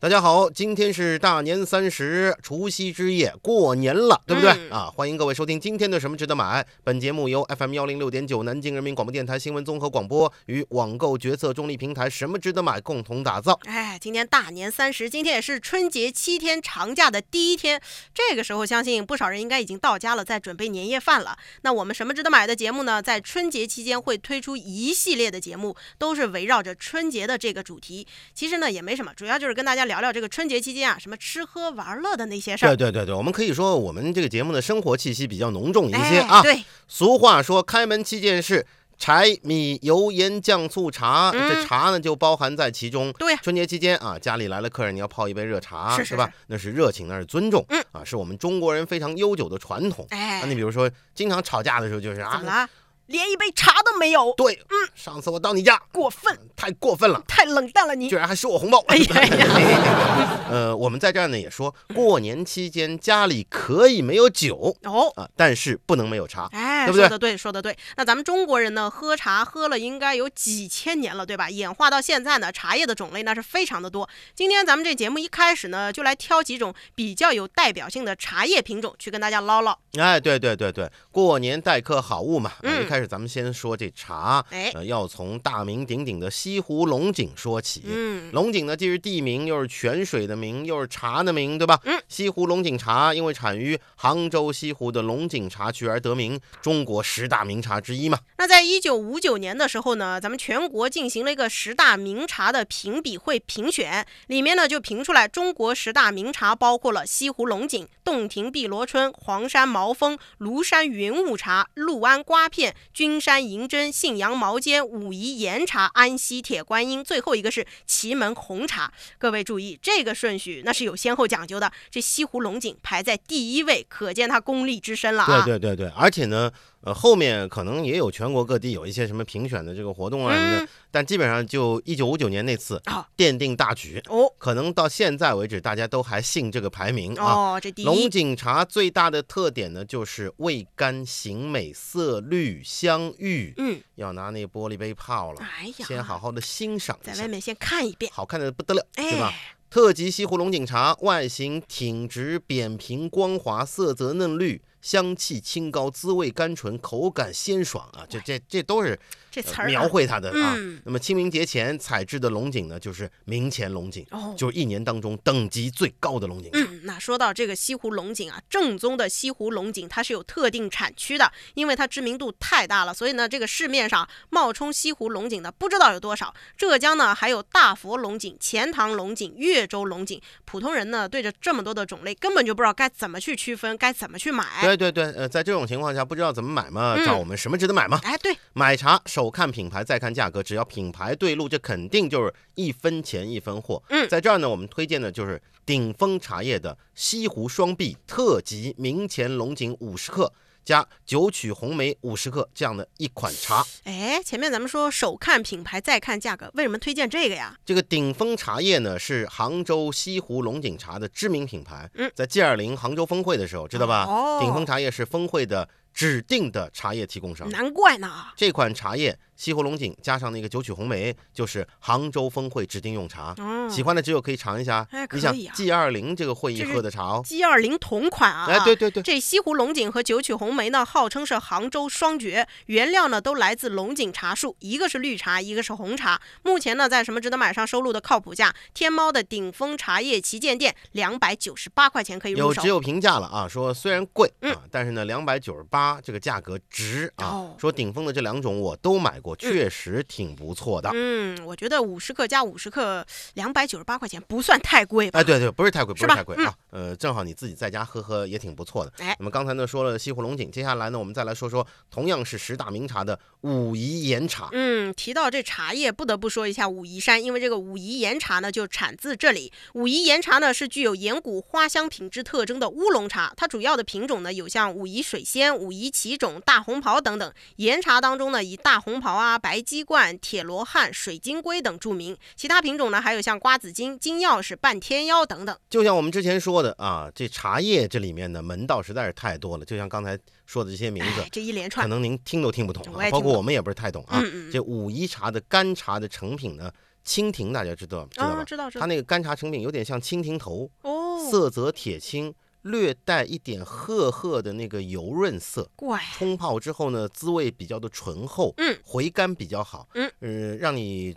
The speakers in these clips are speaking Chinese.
大家好，今天是大年三十，除夕之夜，过年了，对不对、嗯啊？欢迎各位收听今天的《什么值得买》。本节目由 FM 幺零六点九南京人民广播电台新闻综合广播与网购决策中立平台“什么值得买”共同打造。哎，今天大年三十，今天也是春节七天长假的第一天。这个时候，相信不少人应该已经到家了，在准备年夜饭了。那我们什么值得买的节目呢？在春节期间会推出一系列的节目，都是围绕着春节的这个主题。其实呢，也没什么，主要就是跟大家聊聊这个春节期间啊，什么吃喝玩乐的那些事儿。对对对对，我们可以说我们这个节目的生活气息比较浓重一些哎，啊。对，俗话说，开门七件事。柴米油盐酱醋茶，嗯这茶呢就包含在其中。春节期间啊，家里来了客人，你要泡一杯热茶，吧是是是？那是热情，那是尊重，嗯啊，是我们中国人非常悠久的传统。哎啊，，你比如说，经常吵架的时候就是啊？连一杯茶都没有，对，嗯，上次我到你家，过分，太过分了，太冷淡了你居。然还收我红包。哎呀呀，呃，我们在这儿呢也说，过年期间家里可以没有酒哦。啊，但是不能没有茶。哎，对不对说的对，说的对。那咱们中国人呢，喝茶喝了应该有几千年了，对吧？演化到现在呢，茶叶的种类那是非常的多。今天咱们这节目一开始呢，就来挑几种比较有代表性的茶叶品种去跟大家唠唠。哎，对对对对，过年待客好物嘛。啊嗯一开始咱们先说这茶，哎，呃，要从大名鼎鼎的西湖龙井说起。嗯，龙井呢，既是地名，又是泉水的名，又是茶的名，对吧？嗯，西湖龙井茶因为产于杭州西湖的龙井茶区而得名，中国十大名茶之一嘛。那在一九五九年的时候呢，咱们全国进行了一个十大名茶的评比会评选，里面呢就评出来中国十大名茶包括了西湖龙井、洞庭碧螺春、黄山毛峰、庐山云雾茶、六安瓜片、君山银针、信阳毛尖、武夷岩茶、安溪铁观音，最后一个是祁门红茶。各位注意，这个顺序那是有先后讲究的。这西湖龙井排在第一位，可见它功力之深了啊！对对对对，而且呢，呃，后面可能也有全国各地有一些什么评选的这个活动啊什么的，嗯但基本上就一九五九年那次啊奠定大局。哦可能到现在为止，大家都还信这个排名啊。哦，这第龙。井茶最大的特点呢，就是味甘形美，色绿香郁。嗯，要拿那玻璃杯泡了，哎呀，先好好的欣赏一下，在外面先看一遍，好看的不得了，哎，对吧？特级西湖龙井茶，外形挺直扁平光滑，色泽嫩绿，香气清高，滋味甘醇，口感鲜爽啊！这这这都是这词儿啊呃描绘它的啊。嗯那么清明节前采制的龙井呢，就是明前龙井，哦。就是一年当中等级最高的龙井。嗯，那说到这个西湖龙井啊，正宗的西湖龙井它是有特定产区的，因为它知名度太大了，所以呢，这个市面上冒充西湖龙井的不知道有多少。浙江呢还有大佛龙井、钱塘龙井、岳州龙井，普通人呢对着这么多的种类根本就不知道该怎么去区分，该怎么去买。对对对，呃，在这种情况下，不知道怎么买嘛，嗯找我们什么值得买嘛？哎，对，买茶首看品牌，再看价格，只要品牌对路，这肯定就是一分钱一分货。嗯在这儿呢，我们推荐的就是顶峰茶叶的西湖双璧特级明前龙井五十克。加九曲红梅五十克这样的一款茶，哎，前面咱们说首看品牌再看价格，为什么推荐这个呀？这个鼎峰茶叶呢是杭州西湖龙井茶的知名品牌。嗯在 G 二零杭州峰会的时候，知道吧？哦鼎峰茶叶是峰会的指定的茶叶提供商。难怪呢。这款茶叶西湖龙井加上那个九曲红梅，就是杭州峰会指定用茶。嗯，喜欢的只有可以尝一下。你想 G 二零这个会议喝的茶哦，G 二零同款啊。哎，对对对，这西湖龙井和九曲红梅呢，号称是杭州双绝，原料呢都来自龙井茶树，一个是绿茶，一个是红茶。目前呢，在什么值得买上收录的靠谱价，天猫的顶峰茶叶旗舰店两百九十八块钱可以入手有只。有评价了啊，说虽然贵嗯啊，但是呢，两百九十八这个价格值啊哦。说顶峰的这两种我都买过，确实挺不错的。嗯，我觉得五十克加五十克，两百九十八块钱不算太贵吧？哎，对对，不是太贵，不是太贵啊，呃，正好你自己在家喝喝也挺不错的。哎那么刚才呢说了西湖龙井，接下来呢我们再来说说同样是十大名茶的武夷岩茶。嗯，提到这茶叶，不得不说一下武夷山，因为这个武夷岩茶呢就产自这里。武夷岩茶呢是具有岩谷花香品质特征的乌龙茶，它主要的品种呢有像武夷水仙、武夷奇种、大红袍等等。岩茶当中呢以大红袍啊、白鸡冠、铁罗汉、水晶龟等著名，其他品种呢还有像瓜子金、金钥匙、半天妖等等。就像我们之前说的啊，这茶叶这里面的门道实在是太多了，就像刚才说的这些名字哎，，这一连串可，能您听都听不懂啊，包括我们也不是太懂啊。嗯嗯嗯这武夷茶的干茶的成品呢，蜻蜓大家知道知道吧？啊，知道知道它那个干茶成品有点像蜻蜓头，哦，色泽铁青，略带一点褐褐的那个油润色。怪冲泡之后呢，滋味比较的醇厚，嗯，回甘比较好，嗯，呃，让你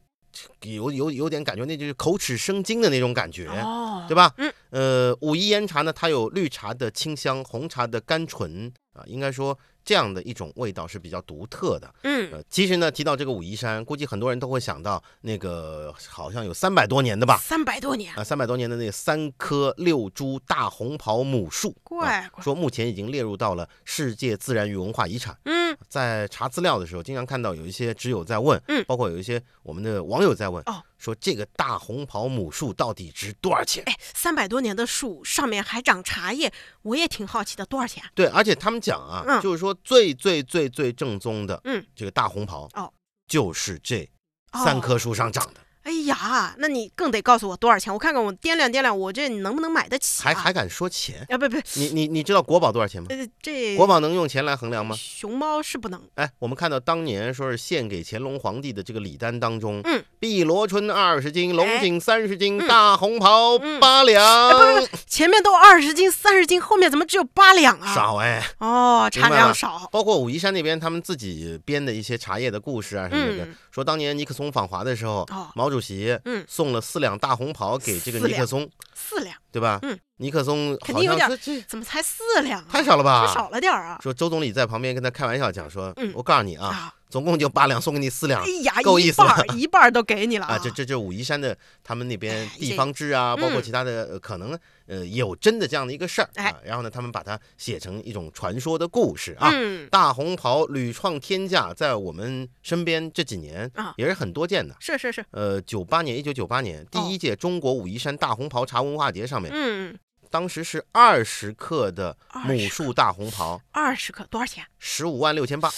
有有有点感觉，那就是口齿生津的那种感觉。哦，对吧？嗯，呃，武夷岩茶呢，它有绿茶的清香，红茶的甘醇啊，应该说这样的一种味道是比较独特的。嗯，呃，其实呢，提到这个武夷山，估计很多人都会想到那个好像有三百多年的吧。三百多年，啊，三百多年的那三棵六株大红袍母树，怪怪啊说目前已经列入到了世界自然与文化遗产。嗯，在查资料的时候，经常看到有一些知友在问，嗯。包括有一些我们的网友在问，哦，说这个大红袍母树到底值多少钱？哎，三百多年的树上面还长茶叶，我也挺好奇的，多少钱？对，而且他们讲啊，嗯。就是说最最最最正宗的，嗯，这个大红袍，哦，就是这三棵树上长的，哎呀，那你更得告诉我多少钱，我看看我掂量掂量，我这能不能买得起、啊？还还敢说钱？啊不不，你你你知道国宝多少钱吗？呃这国宝能用钱来衡量吗？熊猫是不能，哎，我们看到当年说是献给乾隆皇帝的这个礼单当中，嗯，碧螺春二十斤，龙哎井三十斤，嗯大红袍嗯八两，前面都二十斤、三十斤，后面怎么只有八两啊？少哎。哦，产量少。包括武夷山那边，他们自己编的一些茶叶的故事啊什么的，嗯说当年尼克松访华的时候，哦毛主席嗯送了四两大红袍给这个尼克松，四两，对吧？嗯，尼克松肯定有点怎么才四两啊？太少了吧？少了点儿啊！说周总理在旁边跟他开玩笑讲说，嗯我告诉你啊，啊，总共就八两，送给你四两哎。呀，够意思了一半 都给你了啊，这这这武夷山的他们那边哎地方志啊，包括嗯其他的，呃可能呃有真的这样的一个事儿哎啊。然后呢，他们把它写成一种传说的故事啊。嗯，大红袍屡创天价，在我们身边这几年啊也是很多见的。是是是，呃，九八年，一九九八年第一届中国武夷山大红袍茶文化节上面，嗯，当时是二十克的母树大红袍，二十克多少钱？十五万六千八，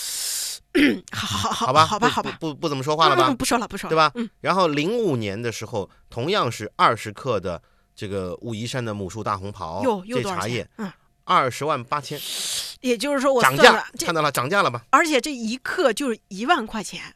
好好好好吧，好吧好吧，不不怎么说话了吧嗯？不说了不说了，对吧嗯，然后零五年的时候，同样是二十克的这个武夷山的母树大红袍又又这茶叶？，嗯，二十万八千，也就是说我涨价看到了涨价了吧？而且这一克就是一万块钱。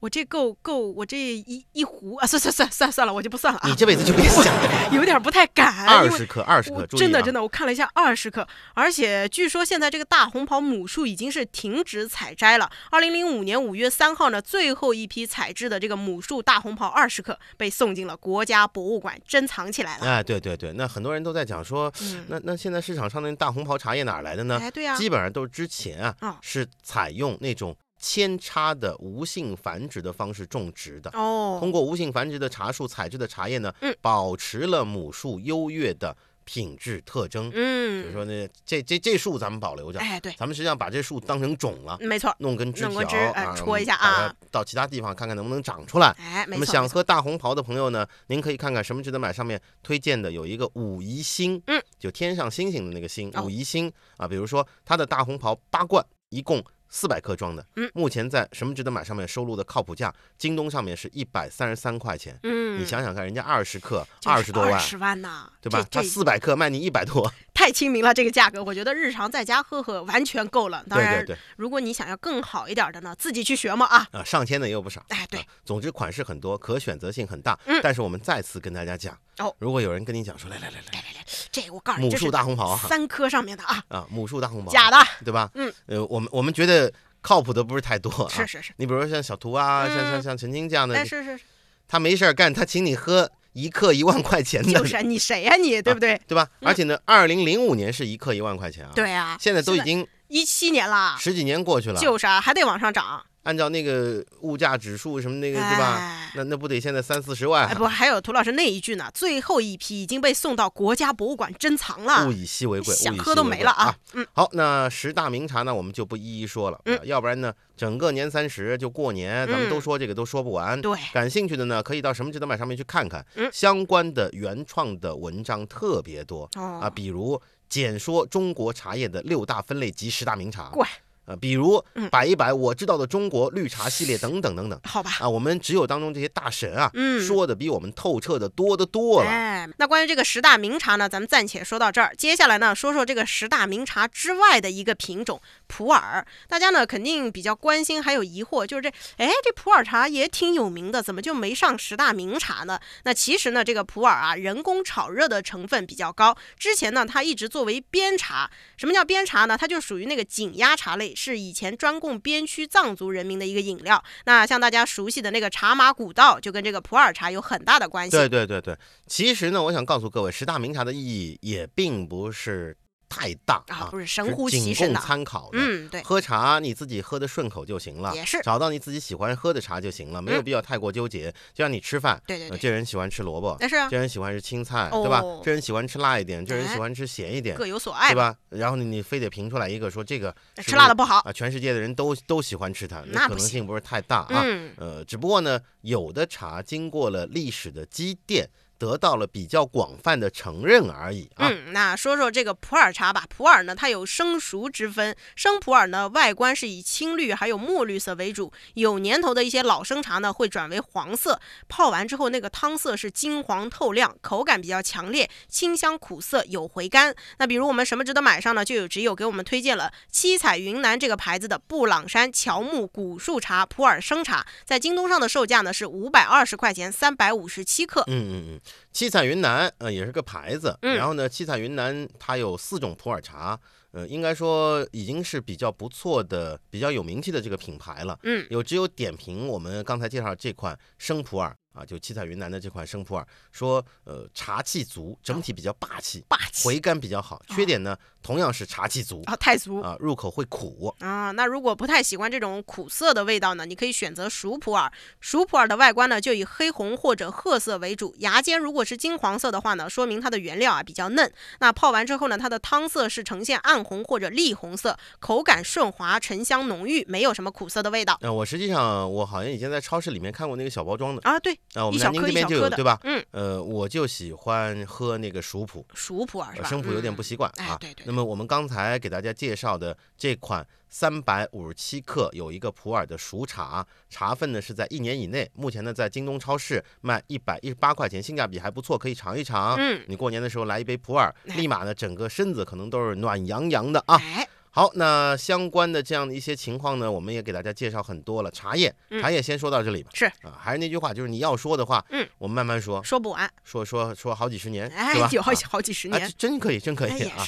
我这够够，我这一一壶啊，算算算算算了，我就不算了啊你，这辈子就别想了，有点不太敢，二十克，二十克，真的真的，我看了一下，二十克，而且据说现在这个大红袍母树已经是停止采摘了。二零零五年五月三号呢，最后一批采制的这个母树大红袍二十克被送进了国家博物馆珍藏起来了。哎，对对对，那很多人都在讲说，嗯，那那现在市场上的大红袍茶叶哪来的呢？哎，对呀、基本上都是之前啊哦是采用那种扦插的无性繁殖的方式种植的。哦，通过无性繁殖的茶树采制的茶叶呢，嗯保持了母树优越的品质特征。比如嗯，说呢，这这这树咱们保留着，哎，对，咱们实际上把这树当成种了，没错，弄根枝条哎戳一下啊到其他地方看看能不能长出来。哎，那么想喝大红袍的朋友呢，您可以看看什么值得买上面推荐的有一个武夷星，嗯，就天上星星的那个星，哦武夷星啊，比如说它的大红袍八罐，一共。四百克装的，嗯目前在什么值得买上面收录的靠谱价，京东上面是一百三十三块钱。嗯，你想想看，人家二十克二十多万，十万呐，对吧？他四百克卖你一百多，太亲民了，这个价格，我觉得日常在家喝喝完全够了。当然，对对对，如果你想要更好一点的呢，自己去学嘛啊。啊，上千的也有不少。哎，对啊，总之款式很多，可选择性很大。嗯但是我们再次跟大家讲，哦如果有人跟你讲说，来来来来，来来来，这个我告诉你，母树大红袍啊，三颗上面的啊，啊，母树大红袍，假的，对吧？嗯，呃，我们我们觉得靠谱的不是太多啊。是是是，你比如说像小图啊，像像嗯像陈青这样的哎，是是是，他没事儿干，他请你喝一克一万块钱的，就是啊你谁呀你，对不对？对吧？嗯而且呢，二零零五年是一克一万块钱啊，，对啊，现在都已经一七年了，十几年过去了，就是啊，还得往上涨，按照那个物价指数什么那个，对吧？哎。那那不得现在三四十万哎，不，还有涂老师那一句呢，最后一批已经被送到国家博物馆珍藏了。物，以稀为贵，物以稀想喝都没了啊。嗯，好，那十大名茶呢，我们就不一一说了，要不然呢，整个年三十就过年，咱们都嗯说这个都说不完。对，感兴趣的呢，可以到什么值得买上面去看看，嗯。相关的原创的文章特别多哦。啊，比如简说中国茶叶的六大分类及十大名茶，怪呃，比如嗯摆一摆我知道的中国绿茶系列等等等等好吧，啊，我们只有当中这些大神啊，嗯说的比我们透彻的多得多了。那关于这个十大名茶呢，咱们暂且说到这儿。接下来呢，说说这个十大名茶之外的一个品种普洱。大家呢肯定比较关心，还有疑惑，就是这，哎，这普洱茶也挺有名的，怎么就没上十大名茶呢？那其实呢，这个普洱啊，人工炒热的成分比较高。之前呢，它一直作为边茶。什么叫边茶呢？它就属于那个紧压茶类，是以前专供边区藏族人民的一个饮料。那像大家熟悉的那个茶马古道，就跟这个普洱茶有很大的关系。对对对对，其实呢，我想告诉各位，十大名茶的意义也并不是。太大啊，不是神乎其神的，参考的。嗯，对，喝茶你自己喝的顺口就行了，也是找到你自己喜欢喝的茶就行了，没有必要太过纠结。就像你吃饭，对对对，这人喜欢吃萝卜，是这人喜欢吃青菜，对吧？这人喜欢吃辣一点，这人喜欢吃咸一点，各有所爱，对吧？然后你你非得评出来一个说这个吃辣的不好啊，全世界的人都都喜欢吃它，那可能性不是太大啊。呃，只不过呢，有的茶经过了历史的积淀。得到了比较广泛的承认而已啊。嗯，那说说这个普洱茶吧。普洱呢，它有生熟之分。生普洱呢，外观是以青绿还有墨绿色为主。有年头的一些老生茶呢，会转为黄色。泡完之后，那个汤色是金黄透亮，口感比较强烈，清香苦涩，有回甘。那比如我们什么值得买上呢？就有只有给我们推荐了七彩云南这个牌子的布朗山乔木古树茶普洱生茶，在京东上的售价呢是五百二十块钱，三百五十七克。嗯嗯嗯。七彩云南，呃，也是个牌子。然后呢，七彩云南它有四种普洱茶，呃，应该说已经是比较不错的、比较有名气的这个品牌了。嗯，有只有点评我们刚才介绍这款生普洱。啊，就七彩云南的这款生普洱，说呃茶气足，整体比较霸气，霸气，回甘比较好。缺点呢，同样是茶气足啊，太足啊，入口会苦啊。那如果不太喜欢这种苦涩的味道呢，你可以选择熟普洱。熟普洱的外观呢，就以黑红或者褐色为主，芽尖如果是金黄色的话呢，说明它的原料啊比较嫩。那泡完之后呢，它的汤色是呈现暗红或者栗红色，口感顺滑，沉香浓郁，没有什么苦涩的味道。呃，我实际上我好像以前在超市里面看过那个小包装的啊，对。啊，我们南京这边就有，对吧？嗯，呃，我就喜欢喝那个熟普，熟普啊，是吧？生普有点不习惯啊。对对。那么我们刚才给大家介绍的这款三百五十七克有一个普洱的熟茶，茶分呢是在一年以内。目前呢在京东超市卖一百一十八块钱，性价比还不错，可以尝一尝。嗯，你过年的时候来一杯普洱，立马呢整个身子可能都是暖洋洋的啊。哎。好，那相关的这样的一些情况呢，我们也给大家介绍很多了。茶叶，茶叶先说到这里吧。是啊，还是那句话，就是你要说的话，嗯，我们慢慢说，说不完，说说说好几十年，哎，有好几好几十年，真可以，真可以啊。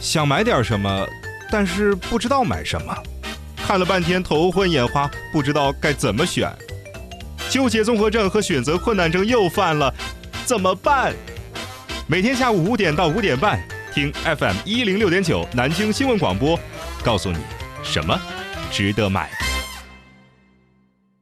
想买点什么，但是不知道买什么，看了半天头昏眼花，不知道该怎么选，纠结综合症和选择困难症又犯了，怎么办？每天下午五点到五点半。听 FM 一零六点九南京新闻广播，告诉你什么值得买。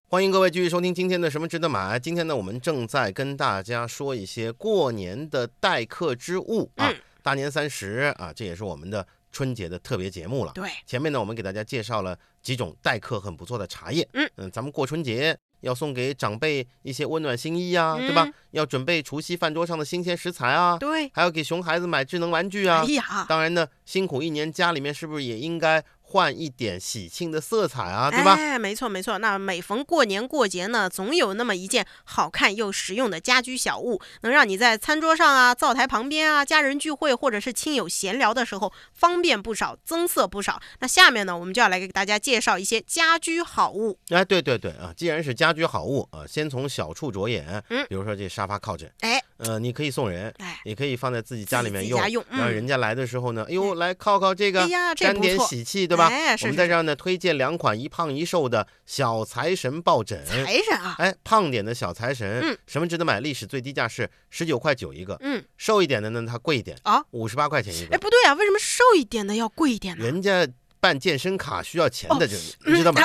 欢迎各位继续收听今天的什么值得买。今天呢，我们正在跟大家说一些过年的待客之物啊。大年三十啊，这也是我们的春节的特别节目了。对，前面呢，我们给大家介绍了几种待客很不错的茶叶。嗯嗯，咱们过春节。要送给长辈一些温暖心意啊，对吧？要准备除夕饭桌上的新鲜食材啊，对，还要给熊孩子买智能玩具啊。哎呀，当然呢，辛苦一年，家里面是不是也应该？换一点喜庆的色彩啊，对吧？哎，没错没错。那每逢过年过节呢，总有那么一件好看又实用的家居小物，能让你在餐桌上啊、灶台旁边啊、家人聚会或者是亲友闲聊的时候方便不少，增色不少。那下面呢，我们就要来给大家介绍一些家居好物。哎，对对对啊，既然是家居好物啊，先从小处着眼。嗯，比如说这沙发靠枕，哎，呃，你可以送人，哎，也可以放在自己家里面用，然后人家来的时候呢，哎呦，来靠靠这个，沾点喜气，对吧？哎，我们在这儿。呢，推荐两款一胖一瘦的小财神抱枕。财神啊，哎，胖点的小财神，嗯，什么值得买？历史最低价是十九块九一个，嗯，瘦一点的呢，它贵一点啊，五十八块钱一个。哎，不对啊，为什么瘦一点的要贵一点呢？人家。办健身卡需要钱的，这你知道吗？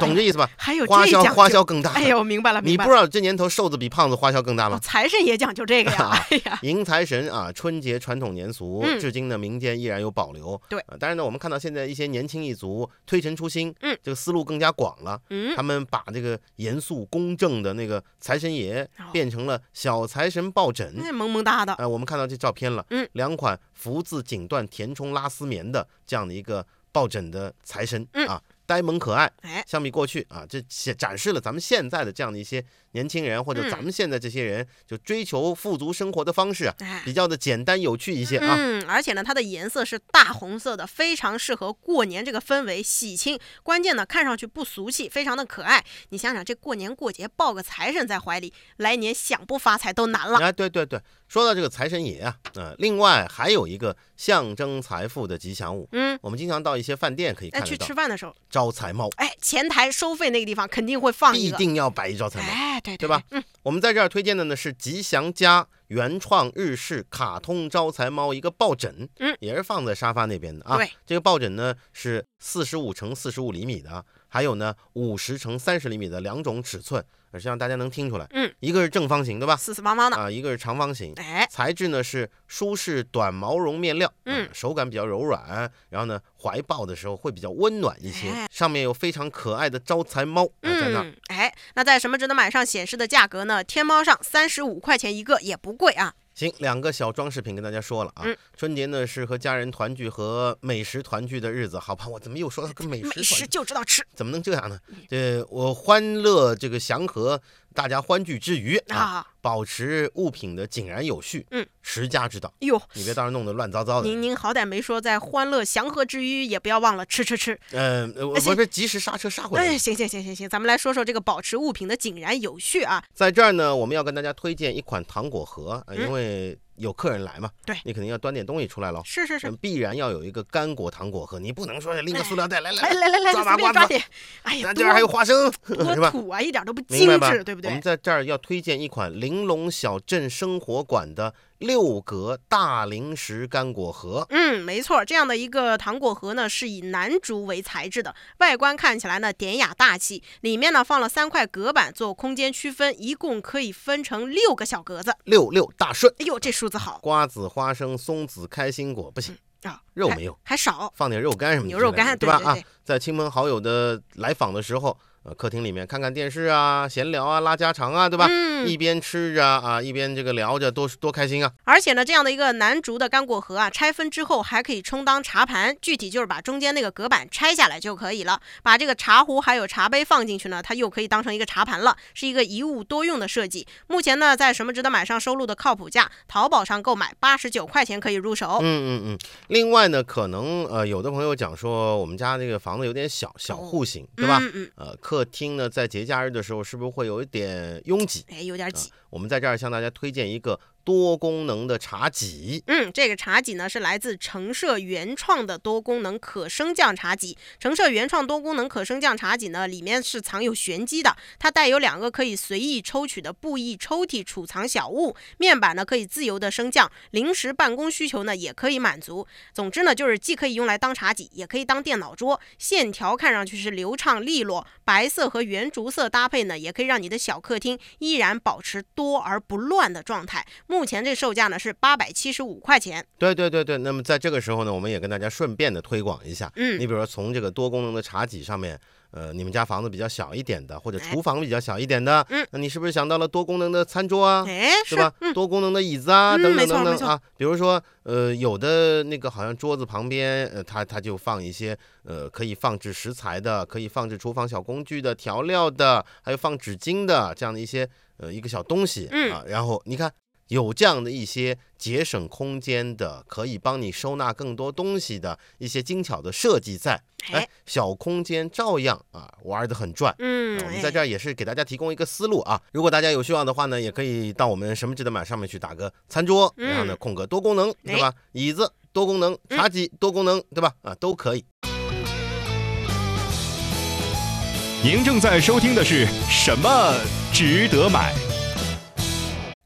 懂这意思吧？还有花销花销更大。哎呦，明白了明白，你不知道这年头瘦子比胖子花销更大吗？财神也讲究这个呀。哎呀，迎财神啊，春节传统年俗，至今呢民间依然有保留。对，当然呢，我们看到现在一些年轻一族推陈出新，嗯，这个思路更加广了。嗯，他们把这个严肃公正的那个财神爷变成了小财神抱枕，萌萌哒的。哎，我们看到这照片了。嗯，两款福字锦缎填充拉丝棉的这样的一个。抱枕的财神啊，呆萌可爱。哎，相比过去啊，这展示了咱们现在的这样的一些年轻人或者嗯咱们现在这些人，就追求富足生活的方式啊，哎。比较的简单有趣一些啊。嗯，而且呢，它的颜色是大红色的，非常适合过年这个氛围，喜庆。关键呢，看上去不俗气，非常的可爱。你想想，这过年过节抱个财神在怀里，来年想不发财都难了。哎，对对对，说到这个财神爷啊，呃，另外还有一个象征财富的吉祥物，嗯，我们经常到一些饭店可以看得到吃饭的时候，招财猫，哎，前台收费那个地方肯定会放一个。必定要摆一招财猫。哎，对对吧？嗯，我们在这儿推荐的呢是吉祥家原创日式卡通招财猫一个抱枕，嗯，也是放在沙发那边的啊。对，这个抱枕呢是四十五乘四十五厘米的，还有呢五十乘三十厘米的两种尺寸，实际上大家能听出来，嗯，一个是正方形，对吧？四四方方的。啊，一个是长方形。哎，材质呢是舒适短毛绒面料，嗯啊手感比较柔软，然后呢怀抱的时候会比较温暖一些哎。上面有非常可爱的招财猫啊在那哎，那在什么值得买上显示的价格呢？天猫上三十五块钱一个，也不贵啊。行，两个小装饰品跟大家说了啊。嗯春节呢是和家人团聚和美食团聚的日子，好吧？我怎么又说到跟美食美食？就知道吃怎么能这样呢？这我欢乐这个祥和，大家欢聚之余啊，啊！保持物品的井然有序，嗯，持家之道，哟，你别到时候弄得乱糟糟的。您您好歹没说在欢乐祥和之余，也不要忘了吃吃吃。嗯，呃我不是及时刹车刹回来。哎，行行行行行，咱们来说说这个保持物品的井然有序啊。在这儿呢，我们要跟大家推荐一款糖果盒，因为有客人来嘛，对你肯定要端点东西出来喽。是是是嗯，，必然要有一个干果糖果盒，你不能说拎个塑料袋来来来来来来，抓麻瓜抓点。哎呀，这儿还有花生，多？土啊，一点都不精致，对不对我们？在这儿要推荐一款玲珑小镇生活馆的六格大零食干果盒。嗯，没错，这样的一个糖果盒呢，是以南竹为材质的，外观看起来呢典雅大气，里面呢放了三块隔板做空间区分，一共可以分成六个小格子。六六大顺，哎呦，这数字好瓜子、花生、松子、开心果不行，啊，肉没有，还少。放点肉干什么牛肉干对吧？啊，在亲朋好友的来访的时候，呃，客厅里面看看电视啊，闲聊啊，拉家常啊，对吧？嗯一边吃着啊，一边这个聊着，多多开心啊！而且呢，这样的一个南竹的干果盒啊，拆分之后还可以充当茶盘，具体就是把中间那个隔板拆下来就可以了，把这个茶壶还有茶杯放进去呢，它又可以当成一个茶盘了，是一个一物多用的设计。目前呢，在什么值得买上收录的靠谱价，淘宝上购买八十九块钱可以入手。嗯嗯嗯。另外呢，可能呃，有的朋友讲说，我们家这个房子有点小，小户型，对吧？嗯嗯，呃，客厅呢，在节假日的时候，是不是会有一点拥挤？哎，有点挤。我们在这儿向大家推荐一个多功能的茶几。嗯，这个茶几呢是来自橙社原创的多功能可升降茶几。橙社原创多功能可升降茶几呢，里面是藏有玄机的，它带有两个可以随意抽取的布艺抽屉储藏小物，面板呢可以自由的升降，临时办公需求呢也可以满足。总之呢，就是既可以用来当茶几，也可以当电脑桌，线条看上去是流畅利落，白色和原竹色搭配呢，也可以让你的小客厅依然保持多而不乱的状态。目前这售价呢是八百七十五块钱。对对对对，那么在这个时候呢，我们也跟大家顺便的推广一下。嗯你比如说从这个多功能的茶几上面，呃，你们家房子比较小一点的，或者哎厨房比较小一点的，嗯，那你是不是想到了多功能的餐桌啊？哎，是对吧？多功能的椅子啊，嗯等等等等啊。比如说，呃，有的那个好像桌子旁边，呃，它它就放一些呃可以放置食材的，可以放置厨房小工具的、调料的，还有放纸巾的这样的一些呃一个小东西嗯啊。然后你看。有这样的一些节省空间的，可以帮你收纳更多东西的一些精巧的设计在，哎哎，小空间照样啊玩得很转。嗯啊，我们在哎这儿也是给大家提供一个思路啊。如果大家有需要的话呢，也可以到我们什么值得买上面去打个餐桌，嗯然后呢空格多功能，对吧？椅子多功能，嗯茶几多功能，对吧？啊，都可以。您正在收听的是什么值得买？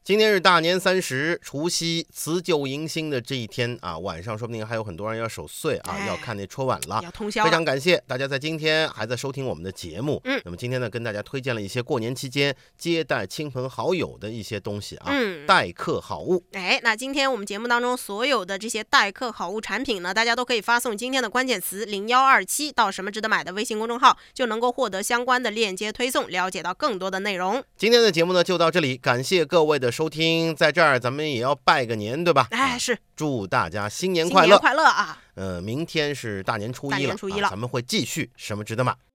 今天是大年三十，除夕辞旧迎新的这一天啊，晚上说不定还有很多人要守岁啊，哎要看那春晚了。要通宵。非常感谢大家在今天还在收听我们的节目。嗯那么今天呢，跟大家推荐了一些过年期间接待亲朋好友的一些东西啊，嗯。待客好物。哎，那今天我们节目当中所有的这些待客好物产品呢，大家都可以发送今天的关键词零幺二七到什么值得买的微信公众号，就能够获得相关的链接推送，了解到更多的内容。今天的节目呢就到这里，感谢各位的收听，在这儿咱们也要拜个年，对吧？哎，啊是祝大家新年快乐！快乐啊！呃，明天是大年初一了，年初一了啊咱们会继续什么值得买。